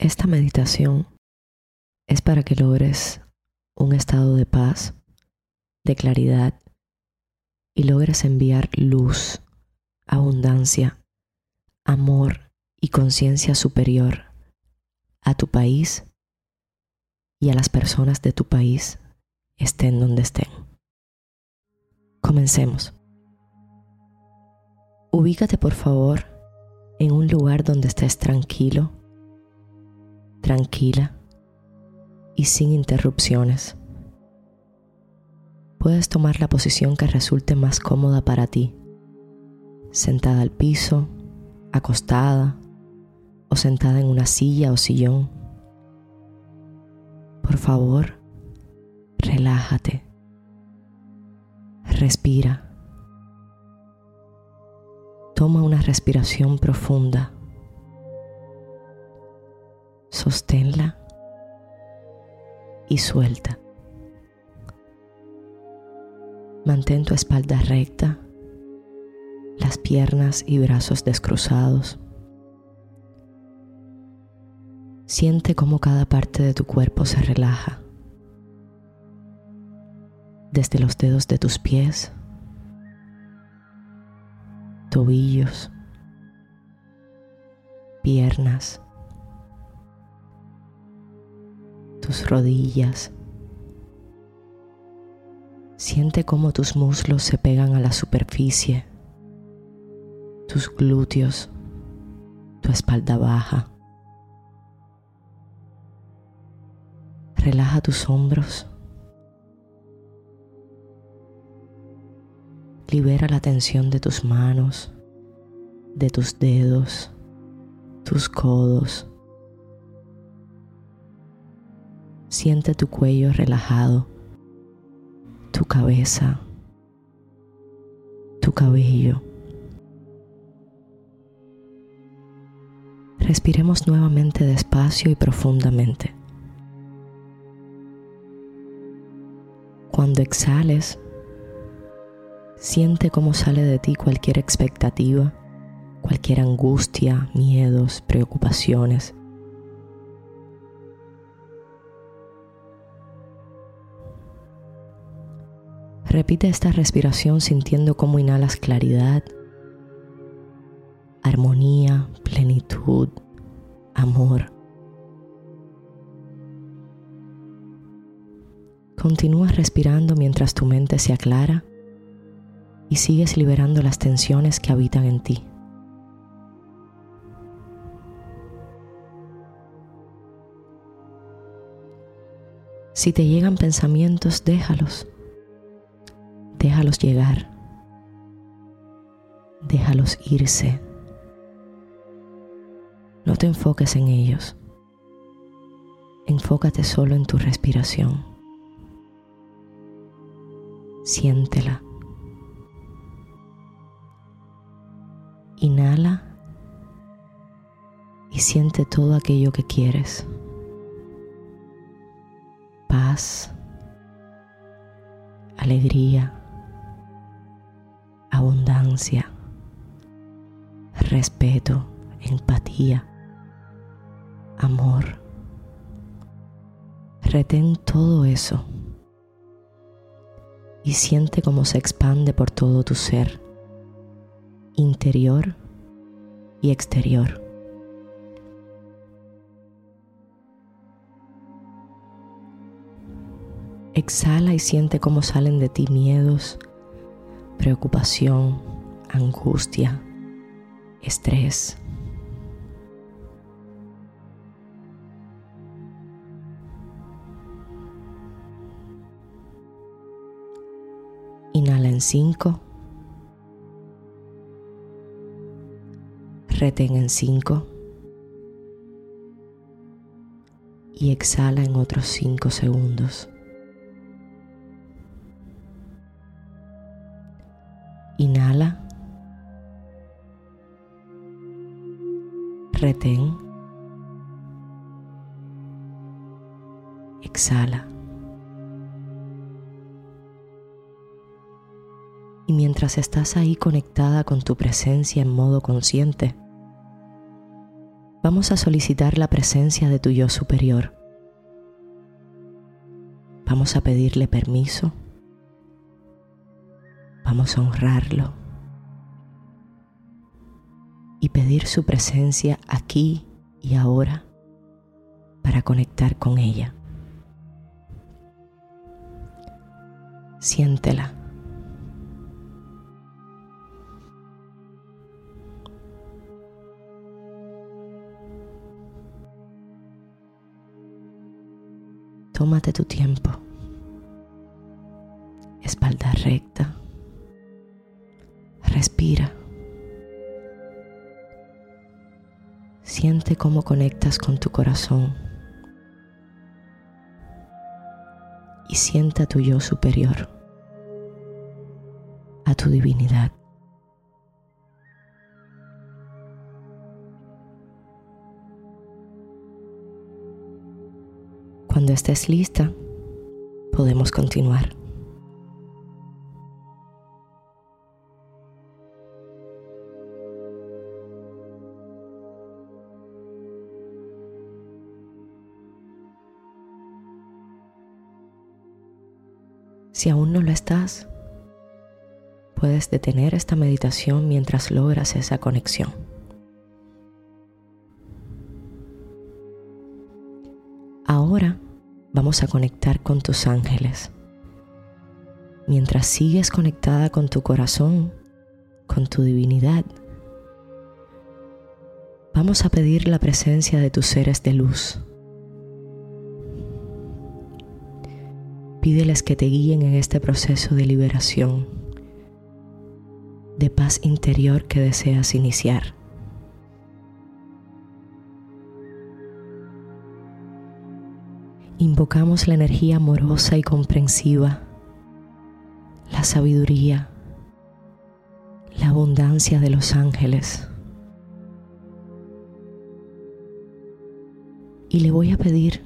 Esta meditación es para que logres un estado de paz, de claridad y logres enviar luz, abundancia, amor y conciencia superior a tu país y a las personas de tu país, estén donde estén. Comencemos. Ubícate por favor en un lugar donde estés tranquilo, tranquila y sin interrupciones. Puedes tomar la posición que resulte más cómoda para ti, sentada al piso, acostada o sentada en una silla o sillón. Por favor, relájate. Respira. Toma una respiración profunda. Sosténla y suelta. Mantén tu espalda recta, las piernas y brazos descruzados. Siente cómo cada parte de tu cuerpo se relaja. Desde los dedos de tus pies, tobillos, piernas, tus rodillas. Siente cómo tus muslos se pegan a la superficie, tus glúteos, tu espalda baja. Relaja tus hombros. Libera la tensión de tus manos, de tus dedos, tus codos. Siente tu cuello relajado, tu cabeza, tu cabello. Respiremos nuevamente despacio y profundamente. Cuando exhales, siente cómo sale de ti cualquier expectativa, cualquier angustia, miedos, preocupaciones. Repite esta respiración sintiendo cómo inhalas claridad, armonía, plenitud, amor. Continúa respirando mientras tu mente se aclara y sigues liberando las tensiones que habitan en ti. Si te llegan pensamientos, déjalos. Déjalos llegar. Déjalos irse. No te enfoques en ellos. Enfócate solo en tu respiración siéntela. Inhala y siente todo aquello que quieres. Paz, alegría, respeto, empatía, amor. Retén todo eso y siente cómo se expande por todo tu ser, interior y exterior. Exhala y siente cómo salen de ti miedos, preocupación, angustia, estrés. Inhala en 5. Retén en 5. Y exhala en otros 5 segundos. Retén. Exhala. y mientras estás ahí conectada con tu presencia en modo consciente, vamos a solicitar la presencia de tu yo superior. Vamos a pedirle permiso. Vamos a honrarlo. Y pedir su presencia aquí y ahora para conectar con ella. Siéntela. Tómate tu tiempo. Espalda recta. Cómo conectas con tu corazón. Y sienta tu yo superior, a tu divinidad. Cuando estés lista, podemos continuar. Aún no lo estás, puedes detener esta meditación mientras logras esa conexión. Ahora vamos a conectar con tus ángeles. Mientras sigues conectada con tu corazón, con tu divinidad, vamos a pedir la presencia de tus seres de luz. Pídeles que te guíen en este proceso de liberación, de paz interior que deseas iniciar. invocamos la energía amorosa y comprensiva, la sabiduría, la abundancia de los ángeles. Y le voy a pedir,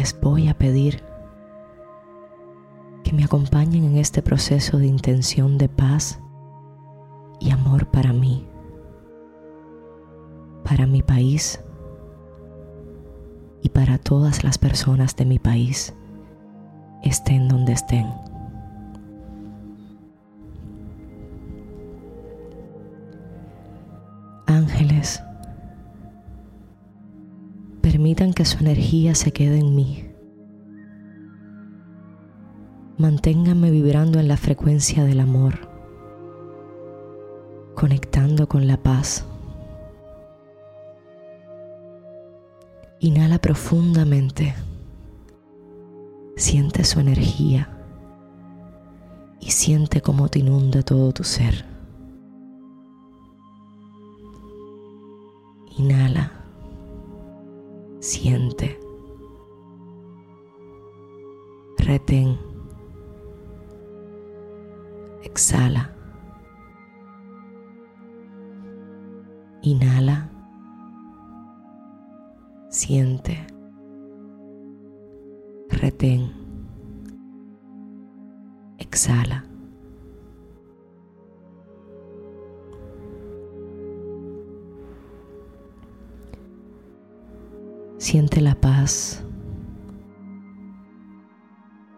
les voy a pedir que me acompañen en este proceso de intención de paz y amor para mí, para mi país, y para todas las personas de mi país, estén donde estén. Permitan que su energía se quede en mí. Manténganme vibrando en la frecuencia del amor, conectando con la paz Inhala profundamente. Siente su energía y siente cómo te inunda todo tu ser. Inhala. Siente. Retén. Exhala. Inhala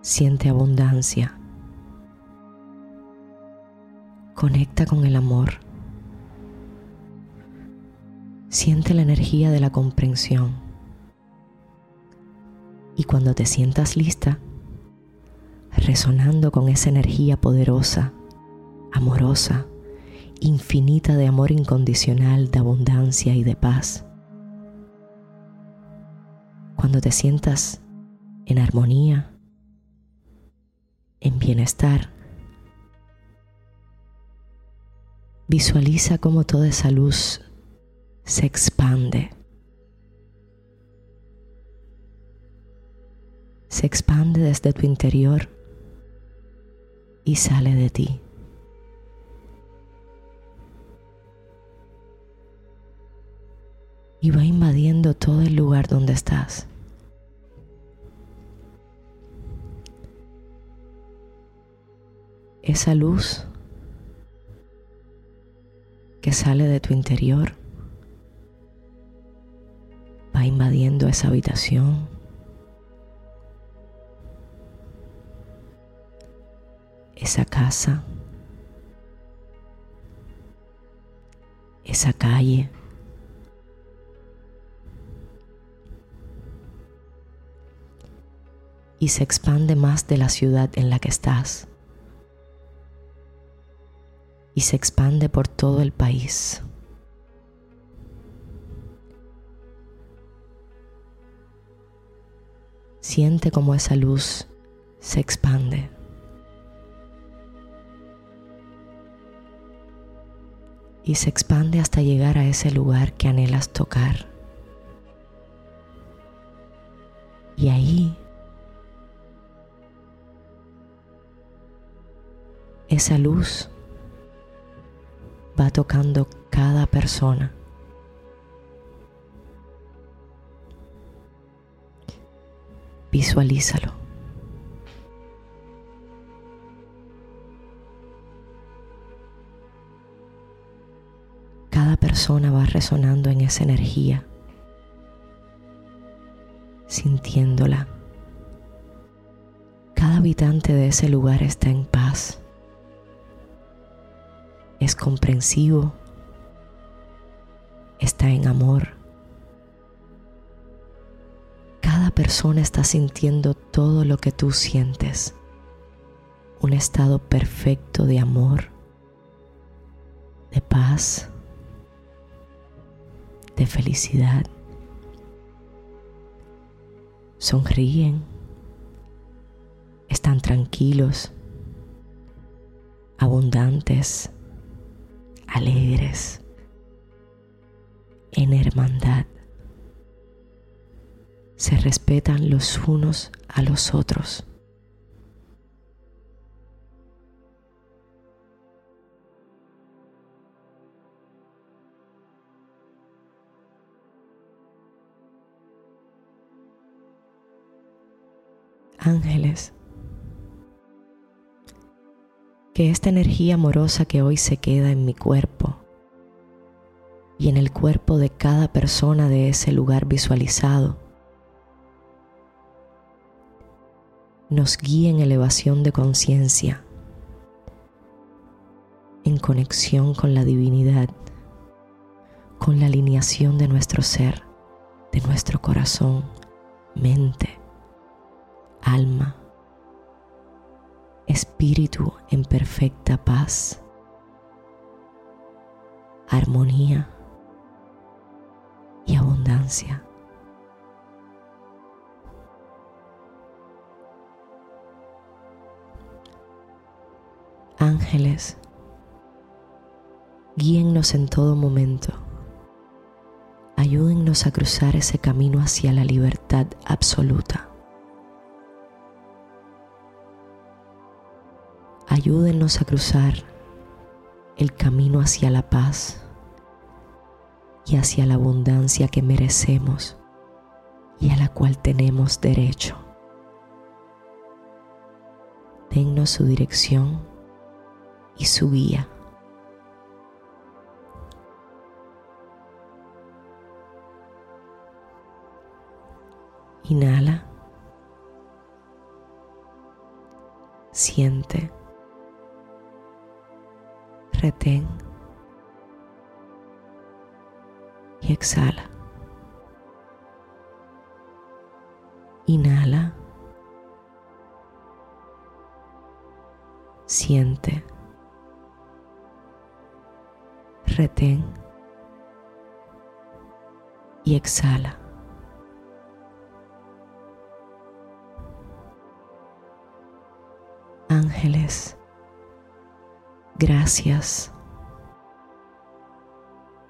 siente abundancia, conecta con el amor, siente la energía de la comprensión. Y cuando te sientas lista, resonando con esa energía poderosa, amorosa, infinita de amor incondicional, de abundancia y de paz, cuando te sientas en armonía, en bienestar, visualiza cómo toda esa luz se expande se expande desde tu interior y sale de ti. Y va invadiendo todo el lugar donde estás. Esa luz que sale de tu interior va invadiendo esa habitación. Esa casa. Esa calle. Y se expande más de la ciudad en la que estás. Y se expande por todo el país. Siente como esa luz se expande. Y se expande hasta llegar a ese lugar que anhelas tocar. Y ahí esa luz va tocando cada persona. Visualízalo. Cada persona va resonando en esa energía, sintiéndola. Cada habitante de ese lugar está en paz, es comprensivo, está en amor persona está sintiendo todo lo que tú sientes. Un estado perfecto de amor, de paz, de felicidad. Sonríen, están tranquilos, abundantes, alegres, en hermandad se respetan los unos a los otros. Ángeles, que esta energía amorosa que hoy se queda en mi cuerpo y en el cuerpo de cada persona de ese lugar visualizado, nos guíe en elevación de conciencia, en conexión con la divinidad, con la alineación de nuestro ser, de nuestro corazón, mente, alma, espíritu en perfecta paz, armonía y abundancia. ángeles, guíennos en todo momento. Ayúdennos a cruzar ese camino hacia la libertad absoluta. Ayúdennos a cruzar el camino hacia la paz y hacia la abundancia que merecemos y a la cual tenemos derecho. Dennos su dirección y su guía. Inhala. Siente. Retén. Y exhala. Inhala. Siente retén y exhala. Ángeles, gracias,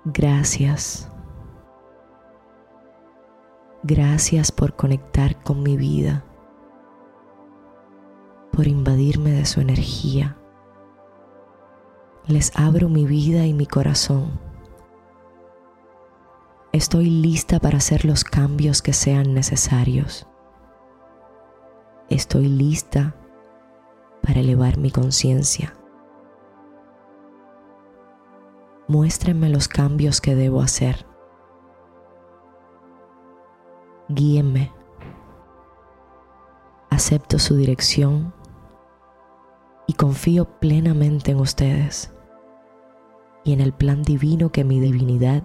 gracias, gracias por conectar con mi vida, por invadirme de su energía les abro mi vida y mi corazón. Estoy lista para hacer los cambios que sean necesarios. Estoy lista para elevar mi conciencia. Muéstrenme los cambios que debo hacer. guíenme. Acepto su dirección y confío plenamente en ustedes y en el plan divino que mi divinidad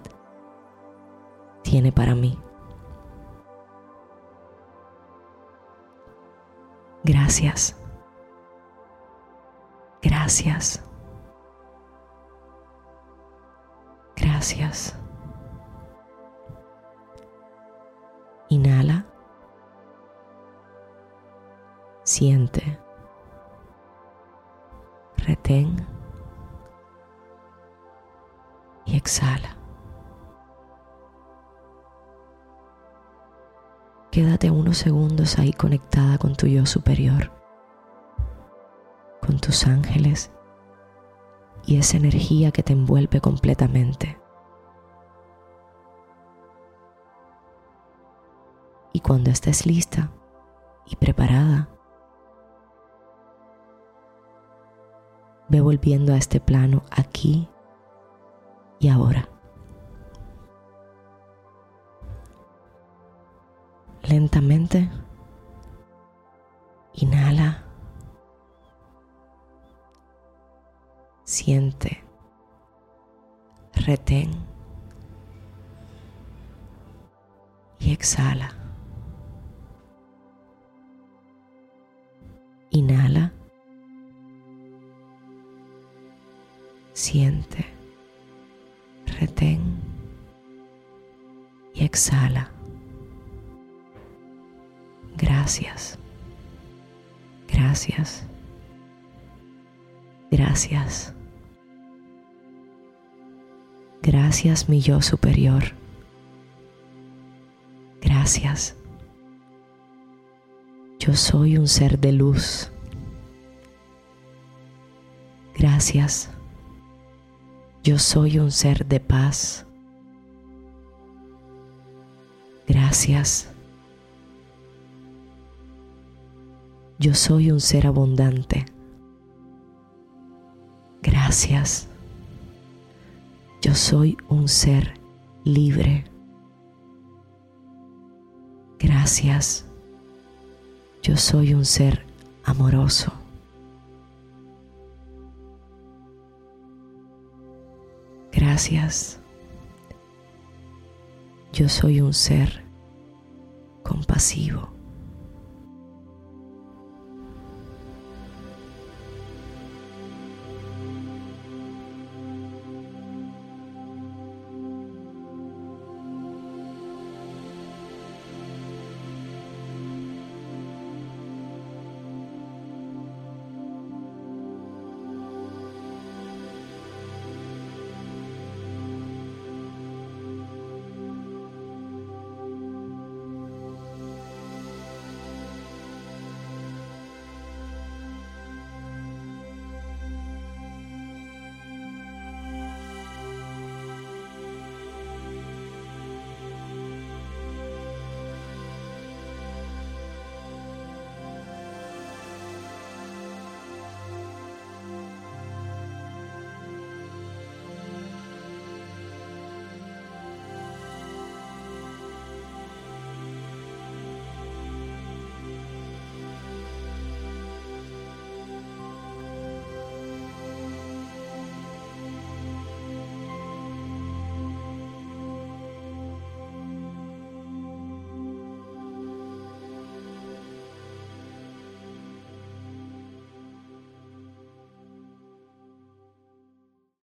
tiene para mí. Gracias. Gracias. Gracias. Inhala. Siente. Retén. Y exhala. Quédate unos segundos ahí conectada con tu yo superior, con tus ángeles y esa energía que te envuelve completamente. Y cuando estés lista y preparada, ve volviendo a este plano aquí y ahora. Lentamente, inhala, siente, retén y exhala. Inhala. Siente. Retén. Y exhala. Gracias. Gracias. Gracias. Gracias mi yo superior. Gracias. Yo soy un ser de luz. Gracias. Yo soy un ser de paz. Gracias. Yo soy un ser abundante. Gracias. Yo soy un ser libre. Gracias. Yo soy un ser amoroso. Gracias. Yo soy un ser compasivo.